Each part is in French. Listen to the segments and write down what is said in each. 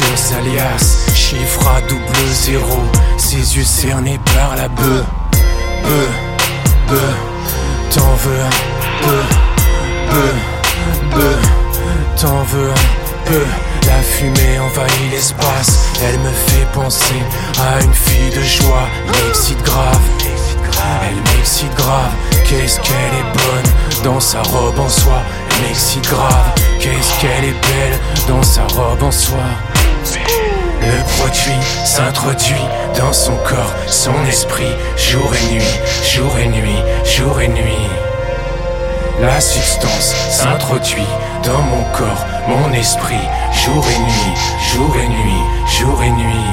des alias, chiffre à double zéro, ses yeux cernés par la bœuf. Peu, peu, t'en veux un peu, peu, peu, t'en veux un peu. La fumée envahit l'espace, elle me fait penser à une fille de joie, m'excite grave. Elle m'excite grave, qu'est-ce qu'elle est bonne dans sa robe en soie. Elle m'excite grave, qu'elle est belle dans sa robe en soie. Le produit s'introduit dans son corps, son esprit, jour et nuit, jour et nuit, jour et nuit. La substance s'introduit dans mon corps, mon esprit, jour et nuit, jour et nuit, jour et nuit.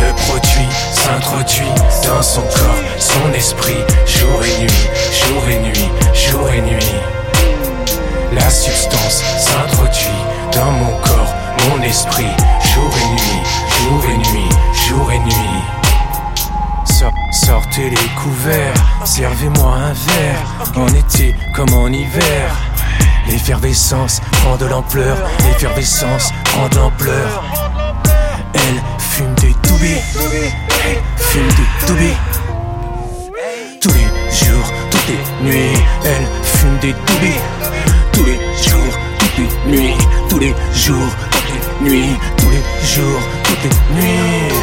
Le produit s'introduit dans son corps, son esprit, mon esprit, jour et nuit, jour et nuit, jour et nuit. sortez les couverts, servez-moi un verre, en été comme en hiver. L'effervescence prend de l'ampleur, l'effervescence prend de l'ampleur. Elle fume des toubis, fume des toubis. Nuits, tous les jours, toutes les nuits.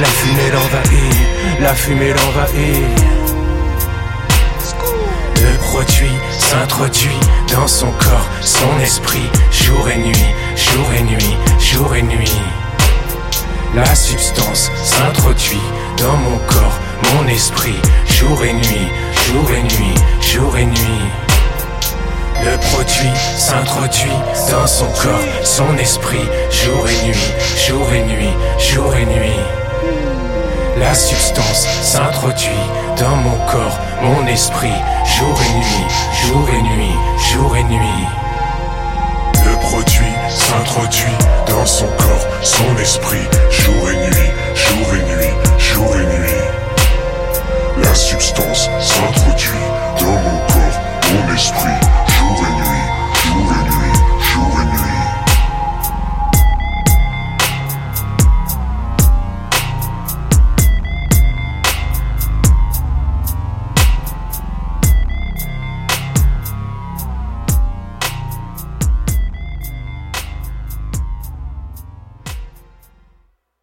La fumée l'envahit, la fumée l'envahit. Le produit s'introduit dans son corps, son esprit, jour et nuit, jour et nuit, jour et nuit. La substance s'introduit dans mon corps, mon esprit, jour et nuit, jour et nuit, jour et nuit. Le produit s'introduit dans son corps, son esprit, jour et nuit, jour et nuit, jour et nuit. La substance s'introduit dans mon corps, mon esprit, jour et nuit, jour et nuit, jour et nuit. Le produit s'introduit dans son corps, son esprit, jour et nuit, jour et nuit, jour et nuit. La substance s'introduit